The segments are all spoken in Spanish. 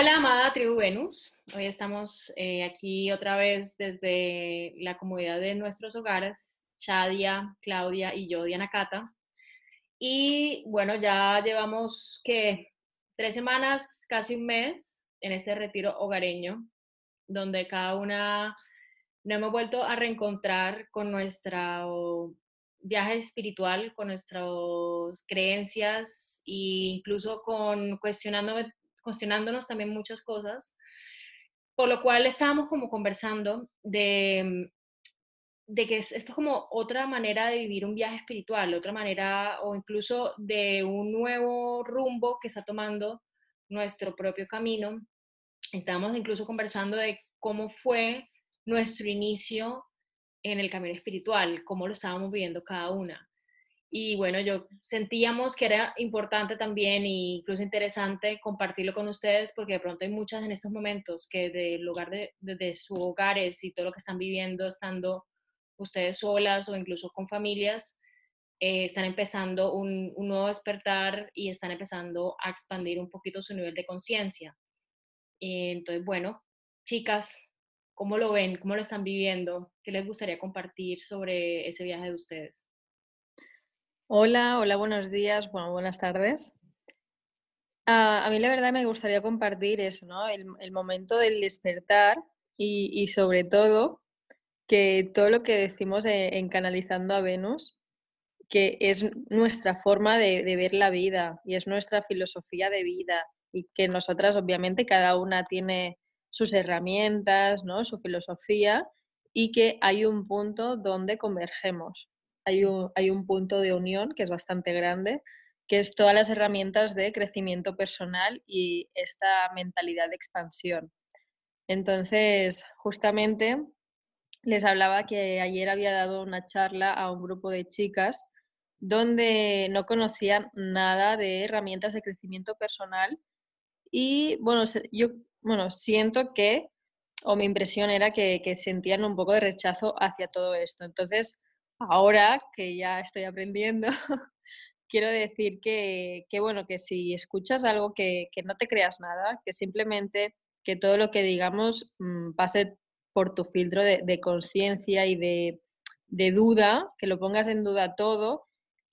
Hola, amada tribu Venus. Hoy estamos eh, aquí otra vez desde la comodidad de nuestros hogares, Shadia, Claudia y yo, Diana Cata. Y bueno, ya llevamos que tres semanas, casi un mes, en este retiro hogareño, donde cada una nos hemos vuelto a reencontrar con nuestro viaje espiritual, con nuestras creencias e incluso con cuestionándome cuestionándonos también muchas cosas, por lo cual estábamos como conversando de, de que esto es como otra manera de vivir un viaje espiritual, otra manera o incluso de un nuevo rumbo que está tomando nuestro propio camino. Estábamos incluso conversando de cómo fue nuestro inicio en el camino espiritual, cómo lo estábamos viviendo cada una. Y bueno, yo sentíamos que era importante también e incluso interesante compartirlo con ustedes porque de pronto hay muchas en estos momentos que del lugar de, de, sus hogares y todo lo que están viviendo estando ustedes solas o incluso con familias, eh, están empezando un, un, nuevo despertar y están empezando a expandir un poquito su nivel de conciencia. Entonces, bueno, chicas, ¿cómo lo ven? ¿Cómo lo están viviendo? ¿Qué les gustaría compartir sobre ese viaje de ustedes? Hola, hola, buenos días, bueno, buenas tardes. Ah, a mí la verdad me gustaría compartir eso, ¿no? El, momento del despertar y, sobre todo que todo lo que decimos en Canalizando a Venus, que es nuestra forma de, de, ver la vida y es nuestra filosofía de vida y que nosotras obviamente cada una tiene sus herramientas, ¿no? Su filosofía y que hay un punto donde convergemos hay un, punto de unión que es bastante grande, que es todas las herramientas de crecimiento personal y esta mentalidad de expansión. Entonces, justamente les hablaba que ayer había dado una charla a un grupo de chicas donde no conocían nada de herramientas de crecimiento personal y bueno, yo bueno, siento que, o mi impresión era que sentían un poco de rechazo hacia todo esto. Entonces, ahora que ya estoy aprendiendo, quiero decir que, bueno, que si escuchas algo que, no te creas nada, que simplemente que todo lo que digamos mm, pase por tu filtro de, conciencia y de, duda, que lo pongas en duda todo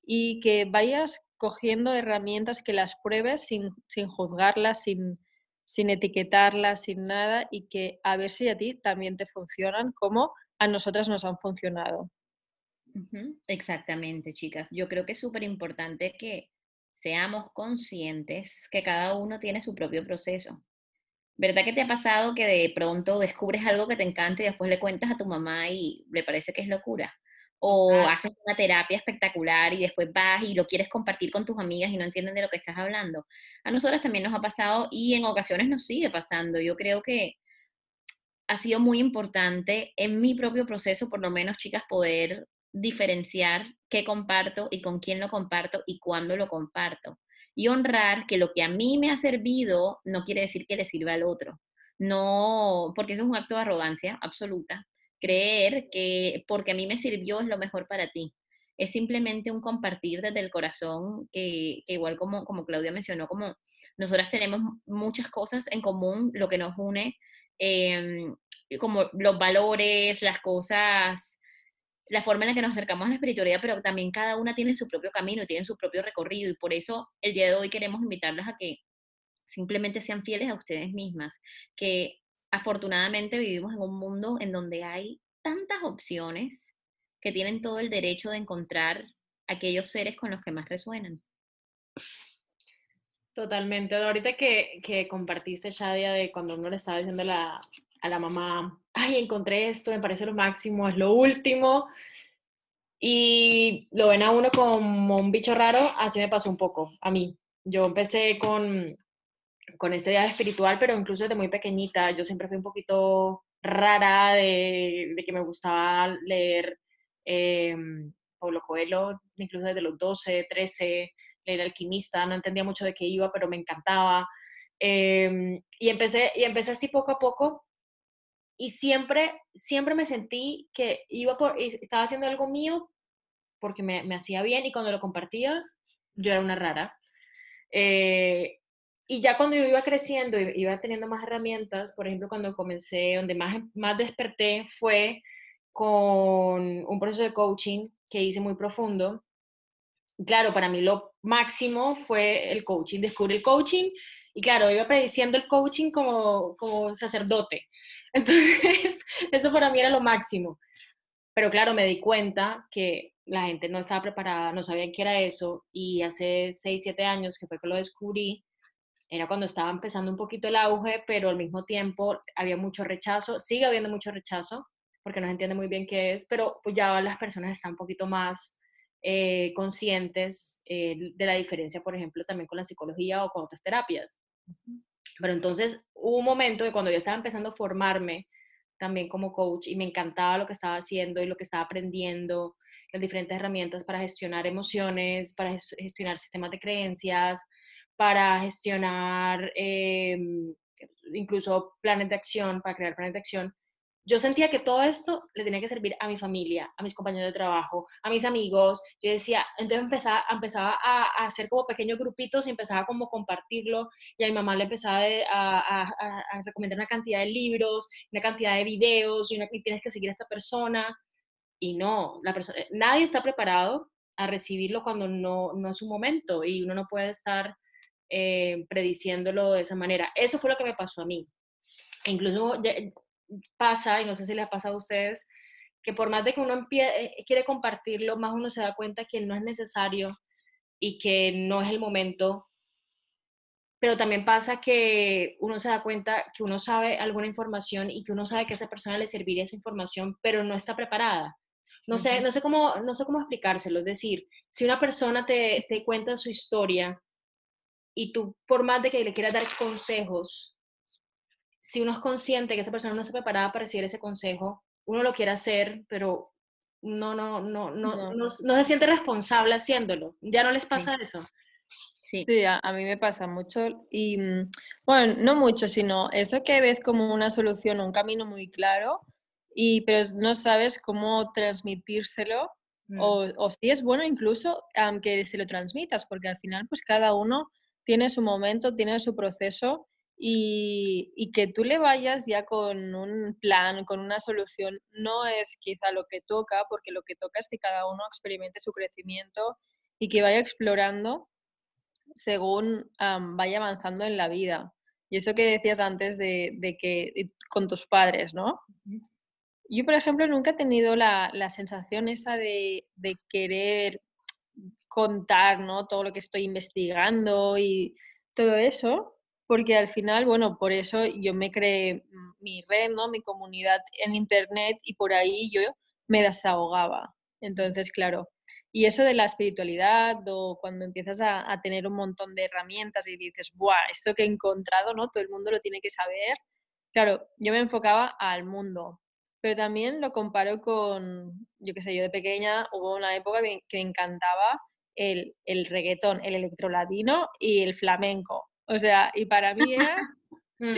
y que vayas cogiendo herramientas que las pruebes sin, juzgarlas, sin, sin etiquetarlas, sin nada y que a ver si a ti también te funcionan como a nosotras nos han funcionado. Exactamente, chicas. Yo creo que es súper importante que seamos conscientes que cada uno tiene su propio proceso. ¿Verdad que te ha pasado que de pronto descubres algo que te encanta y después le cuentas a tu mamá y le parece que es locura? O haces una terapia espectacular y después vas y lo quieres compartir con tus amigas y no entienden de lo que estás hablando. A nosotras también nos ha pasado y en ocasiones nos sigue pasando. Yo creo que ha sido muy importante en mi propio proceso, por lo menos, chicas, poder diferenciar qué comparto y con quién lo comparto y cuándo lo comparto. Y honrar que lo que a mí me ha servido no quiere decir que le sirva al otro. No, porque eso es un acto de arrogancia absoluta. Creer que porque a mí me sirvió es lo mejor para ti. Es simplemente un compartir desde el corazón que, igual como, como Claudia mencionó, como nosotras tenemos muchas cosas en común, lo que nos une, em, como los valores, las cosas la forma en la que nos acercamos a la espiritualidad, pero también cada una tiene su propio camino, tiene su propio recorrido y por eso el día de hoy queremos invitarlas a que simplemente sean fieles a ustedes mismas, que afortunadamente vivimos en un mundo en donde hay tantas opciones que tienen todo el derecho de encontrar aquellos seres con los que más resuenan. Totalmente. Ahorita que, que compartiste, Shadia, de cuando uno le estaba diciendo la, a la mamá, ay, encontré esto, me parece lo máximo, es lo último, y lo ven a uno como un bicho raro, así me pasó un poco a mí. yo empecé con, con este viaje espiritual, pero incluso desde muy pequeñita, yo siempre fui un poquito rara de, que me gustaba leer eh, Pablo Coelho, incluso desde los 12, 13, leer Alquimista, no entendía mucho de qué iba, pero me encantaba. Em, y, empecé, y empecé así poco a poco y siempre, siempre me sentí que iba por, estaba haciendo algo mío porque me, me hacía bien y cuando lo compartía yo era una rara. Eh, y ya cuando yo iba creciendo, iba teniendo más herramientas, por ejemplo, cuando comencé, donde más, más desperté fue con un proceso de coaching que hice muy profundo. Claro, para mí lo máximo fue el coaching, descubrí el coaching y claro, iba prediciendo el coaching como, como sacerdote. Entonces, eso para mí era lo máximo. Pero claro, me di cuenta que la gente no estaba preparada, no sabía qué era eso y hace 6, 7 años que fue que lo descubrí, era cuando estaba empezando un poquito el auge, pero al mismo tiempo había mucho rechazo, sigue habiendo mucho rechazo, porque no se entiende muy bien qué es, pero pues ya las personas están un poquito más eh, conscientes eh, de la diferencia, por ejemplo, también con la psicología o con otras terapias. Pero entonces hubo un momento de cuando yo estaba empezando a formarme también como coach y me encantaba lo que estaba haciendo y lo que estaba aprendiendo, las diferentes herramientas para gestionar emociones, para gestionar sistemas de creencias, para gestionar em, incluso planes de acción, para crear planes de acción yo sentía que todo esto le tenía que servir a mi familia, a mis compañeros de trabajo, a mis amigos. Yo decía, entonces empezaba, empezaba a, hacer como pequeños grupitos y empezaba como compartirlo y a mi mamá le empezaba a, recomendar una cantidad de libros, una cantidad de videos y, tienes que seguir a esta persona. Y no, la persona, nadie está preparado a recibirlo cuando no, no es un momento y uno no puede estar eh, prediciéndolo de esa manera. Eso fue lo que me pasó a mí. Incluso pasa, y no sé si les ha pasado a ustedes, que por más de que uno eh, quiere compartirlo, más uno se da cuenta que no es necesario y que no es el momento. Pero también pasa que uno se da cuenta que uno sabe alguna información y que uno sabe que a esa persona le serviría esa información, pero no está preparada. No sé, no sé, cómo, no sé cómo explicárselo. Es decir, si una persona te, te cuenta su historia y tú, por más de que le quieras dar consejos, si uno es consciente que esa persona no está preparada para recibir ese consejo, uno lo quiere hacer, pero no, no, no, no, no, se siente responsable haciéndolo. ¿Ya no les pasa eso? Sí, sí a, mí me pasa mucho y, mm, bueno, no mucho, sino eso que ves como una solución, un camino muy claro, y, pero no sabes cómo transmitírselo mm. o, o, si es bueno incluso aunque se lo transmitas, porque al final pues cada uno tiene su momento, tiene su proceso y, que tú le vayas ya con un plan, con una solución, no es quizá lo que toca, porque lo que toca es que cada uno experimente su crecimiento y que vaya explorando según vaya avanzando en la vida. Y eso que decías antes de, que con tus padres, ¿no? Yo, por ejemplo, nunca he tenido la, la sensación esa de, de, querer contar, ¿no? Todo lo que estoy investigando y todo eso, porque al final, bueno, por eso yo me creé mi red, ¿no? Mi comunidad en internet y por ahí yo me desahogaba. Entonces, claro, y eso de la espiritualidad o cuando empiezas a, tener un montón de herramientas y dices, ¡buah! Esto que he encontrado, ¿no? Todo el mundo lo tiene que saber. Claro, yo me enfocaba al mundo, pero también lo comparo con, yo qué sé, yo de pequeña hubo una época que, me encantaba el, el reggaetón, el electrolatino y el flamenco. O sea, y para mí era, mm.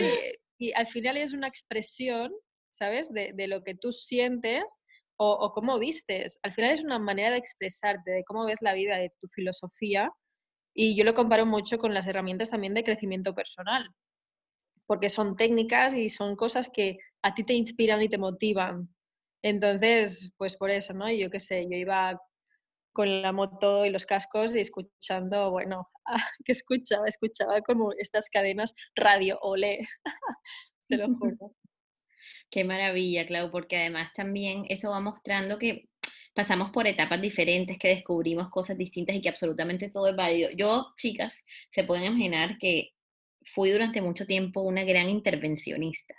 y al final es una expresión, ¿sabes? De, de lo que tú sientes o, o, cómo vistes. Al final es una manera de expresarte, de cómo ves la vida, de tu filosofía. Y yo lo comparo mucho con las herramientas también de crecimiento personal, porque son técnicas y son cosas que a ti te inspiran y te motivan. Entonces, pues por eso, ¿no? Yo qué sé, yo iba con la moto y los cascos y escuchando, bueno, que escuchaba, escuchaba como estas cadenas radio ole, te lo juro. Qué maravilla, Clau, porque además también eso va mostrando que pasamos por etapas diferentes, que descubrimos cosas distintas y que absolutamente todo es válido. Yo, chicas, se pueden imaginar que fui durante mucho tiempo una gran intervencionista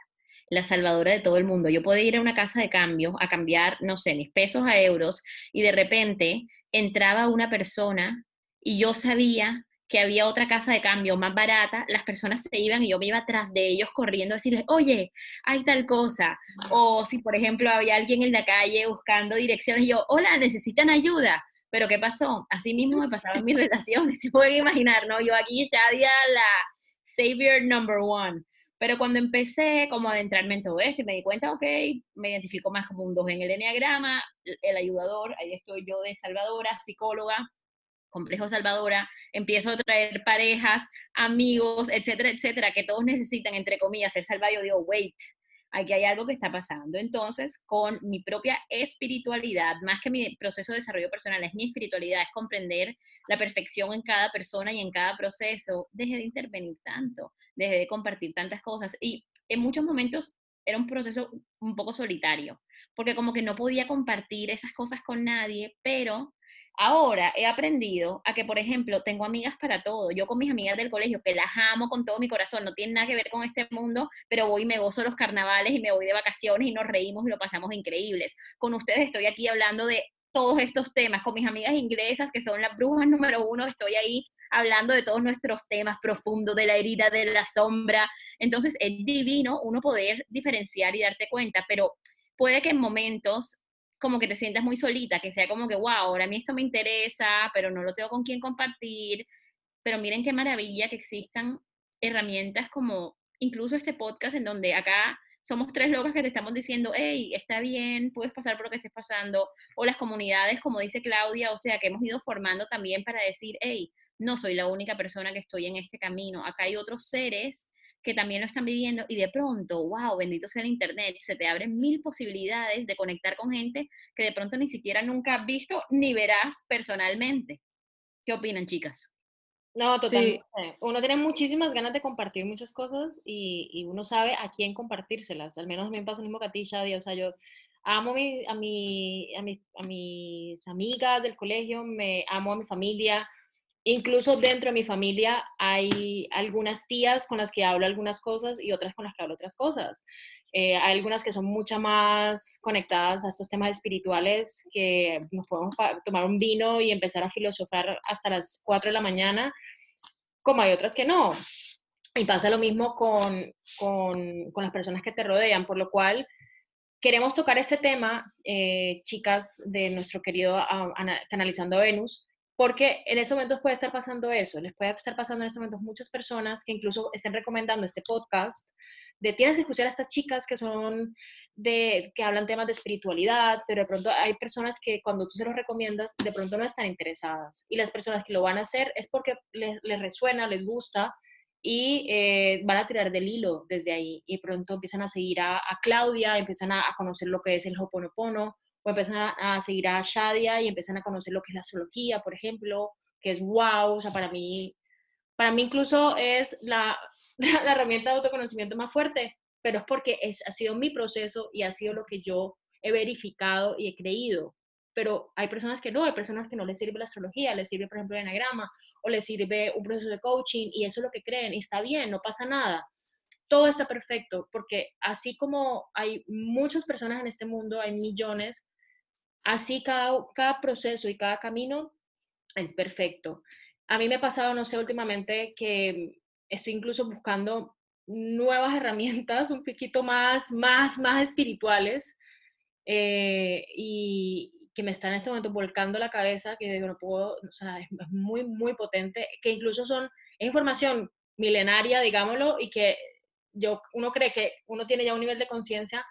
la salvadora de todo el mundo. Yo podía ir a una casa de cambio a cambiar, no sé, mis pesos a euros y de repente entraba una persona y yo sabía que había otra casa de cambio más barata, las personas se iban y yo me iba atrás de ellos corriendo a decirles, oye, hay tal cosa. O si, por ejemplo, había alguien en la calle buscando direcciones, y yo, hola, necesitan ayuda. Pero ¿qué pasó? Así mismo me pasaban en mis relaciones, se pueden imaginar, ¿no? Yo aquí ya había la savior number one. Pero cuando empecé como a adentrarme en todo esto y me di cuenta, ok, me identifico más como un 2 en el enneagrama, el ayudador, ahí estoy yo de salvadora, psicóloga, complejo salvadora, empiezo a traer parejas, amigos, etcétera, etcétera, que todos necesitan, entre comillas, ser salvados. Yo digo, wait, aquí hay algo que está pasando. Entonces, con mi propia espiritualidad, más que mi proceso de desarrollo personal, es mi espiritualidad, es comprender la perfección en cada persona y en cada proceso, dejé de intervenir tanto, dejé de compartir tantas cosas. Y en muchos momentos era un proceso un poco solitario, porque como que no podía compartir esas cosas con nadie, pero Ahora he aprendido a que, por ejemplo, tengo amigas para todo. Yo con mis amigas del colegio, que las amo con todo mi corazón, no tienen nada que ver con este mundo, pero voy y me gozo los carnavales y me voy de vacaciones y nos reímos y lo pasamos increíbles. Con ustedes estoy aquí hablando de todos estos temas, con mis amigas inglesas, que son las brujas número uno, estoy ahí hablando de todos nuestros temas profundos, de la herida, de la sombra. Entonces es divino uno poder diferenciar y darte cuenta, pero puede que en momentos como que te sientas muy solita, que sea como que, wow, ahora a mí esto me interesa, pero no lo tengo con quién compartir. Pero miren qué maravilla que existan herramientas como incluso este podcast en donde acá somos tres locas que te estamos diciendo, hey, está bien, puedes pasar por lo que estés pasando, o las comunidades, como dice Claudia, o sea, que hemos ido formando también para decir, hey, no soy la única persona que estoy en este camino, acá hay otros seres que también lo están viviendo y de pronto, wow, bendito sea el Internet, se te abren mil posibilidades de conectar con gente que de pronto ni siquiera nunca has visto ni verás personalmente. ¿Qué opinan, chicas? No, totalmente. Uno tiene muchísimas ganas de compartir muchas cosas y, y, uno sabe a quién compartírselas. Al menos a mí me pasa lo mismo que a ti, Shadia. O sea, yo amo mi, a, mi, a, mi, a mis amigas del colegio, me amo a mi familia, Incluso dentro de mi familia hay algunas tías con las que hablo algunas cosas y otras con las que hablo otras cosas. Eh, hay algunas que son mucho más conectadas a estos temas espirituales que nos podemos tomar un vino y empezar a filosofar hasta las 4 de la mañana, como hay otras que no. Y pasa lo mismo con, con, con las personas que te rodean, por lo cual queremos tocar este tema, eh, chicas de nuestro querido uh, Canalizando Venus, porque en estos momentos puede estar pasando eso, les puede estar pasando en estos momentos muchas personas que incluso estén recomendando este podcast, de tienes que escuchar a estas chicas que son de, que hablan temas de espiritualidad, pero de pronto hay personas que cuando tú se los recomiendas, de pronto no están interesadas. Y las personas que lo van a hacer es porque les, resuena, les gusta y eh, van a tirar del hilo desde ahí. Y pronto empiezan a seguir a, Claudia, empiezan a, a, conocer lo que es el Hoponopono, o empiezan a, seguir a Shadia y empiezan a conocer lo que es la astrología, por ejemplo, que es wow, o sea, para mí, para mí incluso es la, la herramienta de autoconocimiento más fuerte, pero es porque es, ha sido mi proceso y ha sido lo que yo he verificado y he creído. Pero hay personas que no, hay personas que no les sirve la astrología, les sirve, por ejemplo, el enagrama o les sirve un proceso de coaching y eso es lo que creen y está bien, no pasa nada todo está perfecto, porque así como hay muchas personas en este mundo, hay millones, Así cada, cada proceso y cada camino es perfecto. A mí me ha pasado, no sé, últimamente que estoy incluso buscando nuevas herramientas un poquito más, más, más espirituales eh, y que me están en este momento volcando la cabeza, que digo, no puedo, o sea, es, muy, muy potente, que incluso son, información milenaria, digámoslo, y que yo, uno cree que uno tiene ya un nivel de conciencia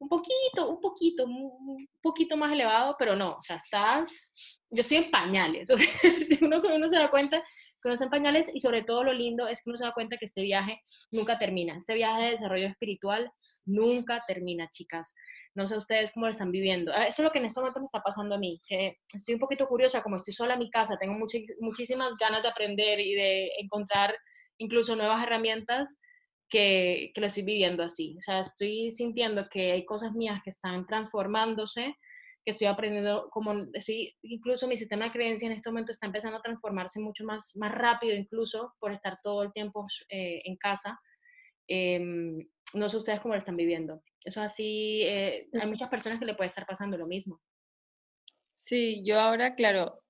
un poquito, un poquito, un poquito más elevado, pero no, o sea, estás, yo estoy en pañales, o sea, uno, uno se da cuenta que uno en pañales y sobre todo lo lindo es que uno se da cuenta que este viaje nunca termina, este viaje de desarrollo espiritual nunca termina, chicas. No sé ustedes cómo lo están viviendo. Ah, eso es lo que en este momento me está pasando a mí, que estoy un poquito curiosa, como estoy sola en mi casa, tengo muchísimas ganas de aprender y de encontrar incluso nuevas herramientas que, lo estoy viviendo así. O sea, estoy sintiendo que hay cosas mías que están transformándose, que estoy aprendiendo, como estoy, incluso mi sistema de creencia en este momento está empezando a transformarse mucho más, más rápido, incluso por estar todo el tiempo eh, en casa. Em, no sé ustedes cómo lo están viviendo. Eso así, eh, hay muchas personas que le puede estar pasando lo mismo. Sí, yo ahora, claro,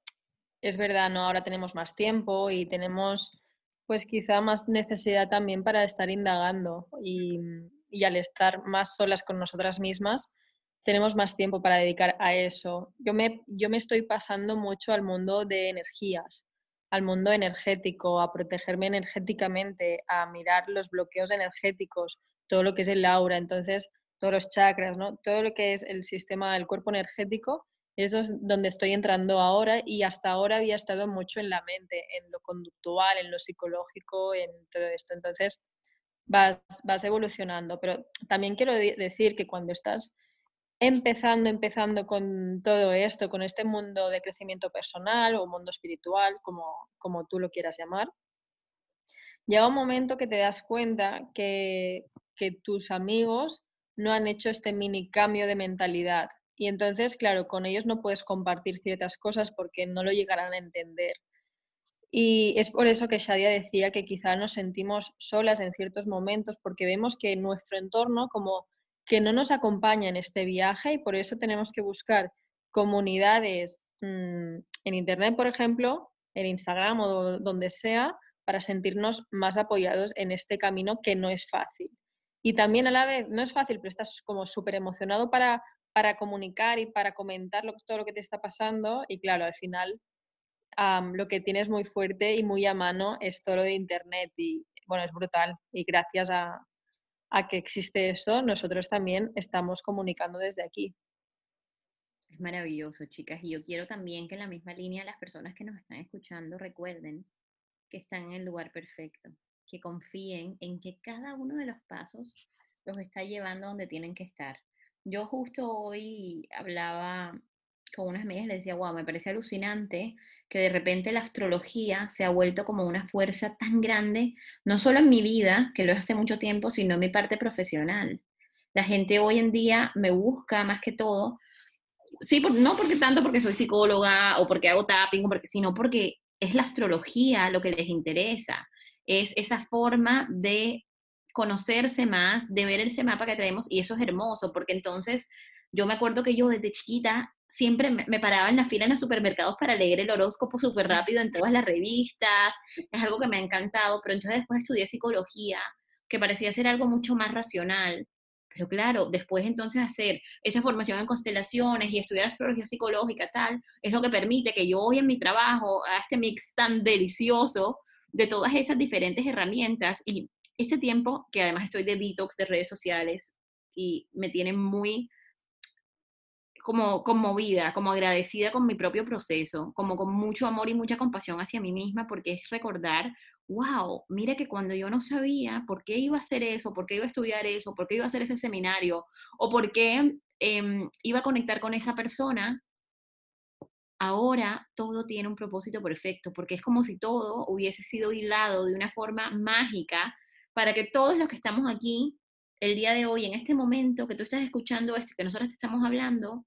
es verdad, ¿no? Ahora tenemos más tiempo y tenemos pues quizá más necesidad también para estar indagando y, al estar más solas con nosotras mismas, tenemos más tiempo para dedicar a eso. Yo me, yo me estoy pasando mucho al mundo de energías, al mundo energético, a protegerme energéticamente, a mirar los bloqueos energéticos, todo lo que es el aura, entonces todos los chakras, ¿no? todo lo que es el sistema del cuerpo energético eso es donde estoy entrando ahora y hasta ahora había estado mucho en la mente, en lo conductual, en lo psicológico, en todo esto. Entonces vas, vas evolucionando. Pero también quiero decir que cuando estás empezando, empezando con todo esto, con este mundo de crecimiento personal o mundo espiritual, como, como tú lo quieras llamar, llega un momento que te das cuenta que, que tus amigos no han hecho este mini cambio de mentalidad y entonces, claro, con ellos no puedes compartir ciertas cosas porque no lo llegarán a entender. Y es por eso que Shadia decía que quizá nos sentimos solas en ciertos momentos porque vemos que nuestro entorno como que no nos acompaña en este viaje y por eso tenemos que buscar comunidades mm, en Internet, por ejemplo, en Instagram o donde sea, para sentirnos más apoyados en este camino que no es fácil. Y también a la vez, no es fácil, pero estás como súper emocionado para para comunicar y para comentar todo lo que te está pasando. Y claro, al final lo que tienes muy fuerte y muy a mano es todo lo de Internet y bueno, es brutal. Y gracias a, a que existe eso, nosotros también estamos comunicando desde aquí. Es maravilloso, chicas. Y yo quiero también que en la misma línea las personas que nos están escuchando recuerden que están en el lugar perfecto, que confíen en que cada uno de los pasos los está llevando donde tienen que estar. Yo justo hoy hablaba con unas y les decía, wow, me parece alucinante que de repente la astrología se ha vuelto como una fuerza tan grande, no solo en mi vida, que lo es hace mucho tiempo, sino en mi parte profesional. La gente hoy en día me busca más que todo, sí, no porque tanto porque soy psicóloga o porque hago tapping, porque, sino porque es la astrología lo que les interesa, es esa forma de conocerse más, de ver ese mapa que traemos y eso es hermoso, porque entonces yo me acuerdo que yo desde chiquita siempre me, paraba en la fila en los supermercados para leer el horóscopo súper rápido en todas las revistas, es algo que me ha encantado, pero entonces después estudié psicología, que parecía ser algo mucho más racional. Pero claro, después entonces hacer esa formación en constelaciones y estudiar astrología psicológica, tal, es lo que permite que yo hoy en mi trabajo a este mix tan delicioso de todas esas diferentes herramientas y este tiempo, que además estoy de detox de redes sociales y me tiene muy como conmovida, como agradecida con mi propio proceso, como con mucho amor y mucha compasión hacia mí misma, porque es recordar, wow, mira que cuando yo no sabía por qué iba a hacer eso, por qué iba a estudiar eso, por qué iba a hacer ese seminario, o por qué em, iba a conectar con esa persona, ahora todo tiene un propósito perfecto, porque es como si todo hubiese sido hilado de una forma mágica para que todos los que estamos aquí el día de hoy, en este momento que tú estás escuchando esto, que nosotros te estamos hablando,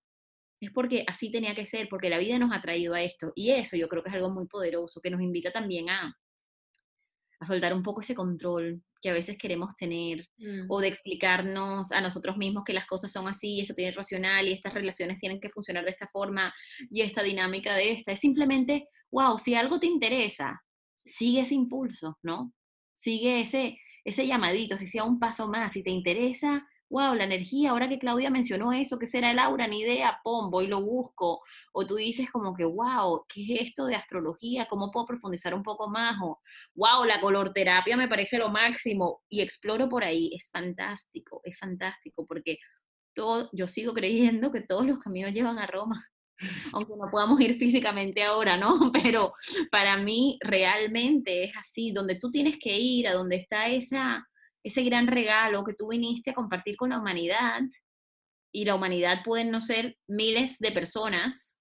es porque así tenía que ser, porque la vida nos ha traído a esto. Y eso yo creo que es algo muy poderoso, que nos invita también a, a soltar un poco ese control que a veces queremos tener, mm. o de explicarnos a nosotros mismos que las cosas son así, esto tiene racional, y estas relaciones tienen que funcionar de esta forma, y esta dinámica de esta. Es simplemente, wow, si algo te interesa, sigue ese impulso, ¿no? Sigue ese, ese llamadito, si sea un paso más, si te interesa, wow, la energía, ahora que Claudia mencionó eso, ¿qué será el aura? Ni idea, pum, voy lo busco. O tú dices como que, wow, ¿qué es esto de astrología? ¿Cómo puedo profundizar un poco más? O, wow, la color terapia me parece lo máximo. Y exploro por ahí. Es fantástico, es fantástico, porque todo, yo sigo creyendo que todos los caminos llevan a Roma aunque no podamos ir físicamente ahora, ¿no? Pero para mí realmente es así, donde tú tienes que ir, a donde está esa, ese gran regalo que tú viniste a compartir con la humanidad, y la humanidad pueden no ser miles de personas,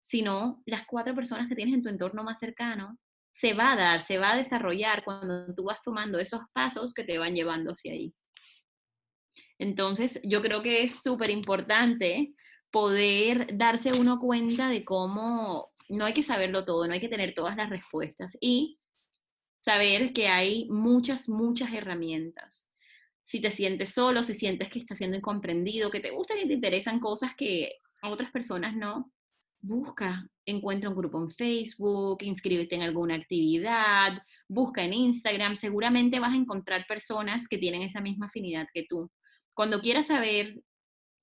sino las cuatro personas que tienes en tu entorno más cercano, se va a dar, se va a desarrollar cuando tú vas tomando esos pasos que te van llevando hacia ahí. Entonces, yo creo que es súper importante poder darse uno cuenta de cómo no hay que saberlo todo, no hay que tener todas las respuestas y saber que hay muchas, muchas herramientas. Si te sientes solo, si sientes que estás siendo incomprendido, que te gustan y te interesan cosas que a otras personas no, busca, encuentra un grupo en Facebook, inscríbete en alguna actividad, busca en Instagram, seguramente vas a encontrar personas que tienen esa misma afinidad que tú. Cuando quieras saber,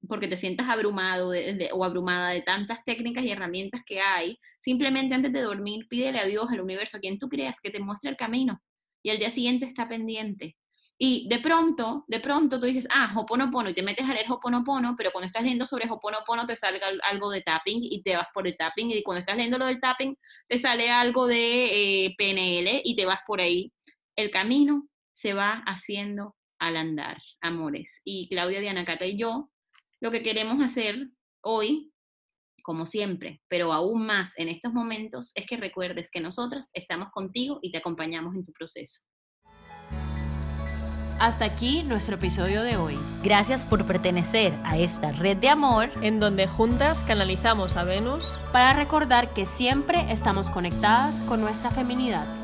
porque te sientas abrumado o abrumada de tantas técnicas y herramientas que hay, simplemente antes de dormir pídele a Dios, al universo, a quien tú creas que te muestre el camino y al día siguiente está pendiente. Y de pronto, de pronto tú dices, ah, Hoponopono, y te metes a leer Hoponopono, pero cuando estás leyendo sobre Hoponopono te sale algo de tapping y te vas por el tapping, y cuando estás leyendo lo del tapping te sale algo de eh, PNL y te vas por ahí. El camino se va haciendo al andar, amores. Y Claudia, Diana Cata y yo, lo que queremos hacer hoy, como siempre, pero aún más en estos momentos, es que recuerdes que nosotras estamos contigo y te acompañamos en tu proceso. Hasta aquí nuestro episodio de hoy. Gracias por pertenecer a esta red de amor en donde juntas canalizamos a Venus para recordar que siempre estamos conectadas con nuestra feminidad.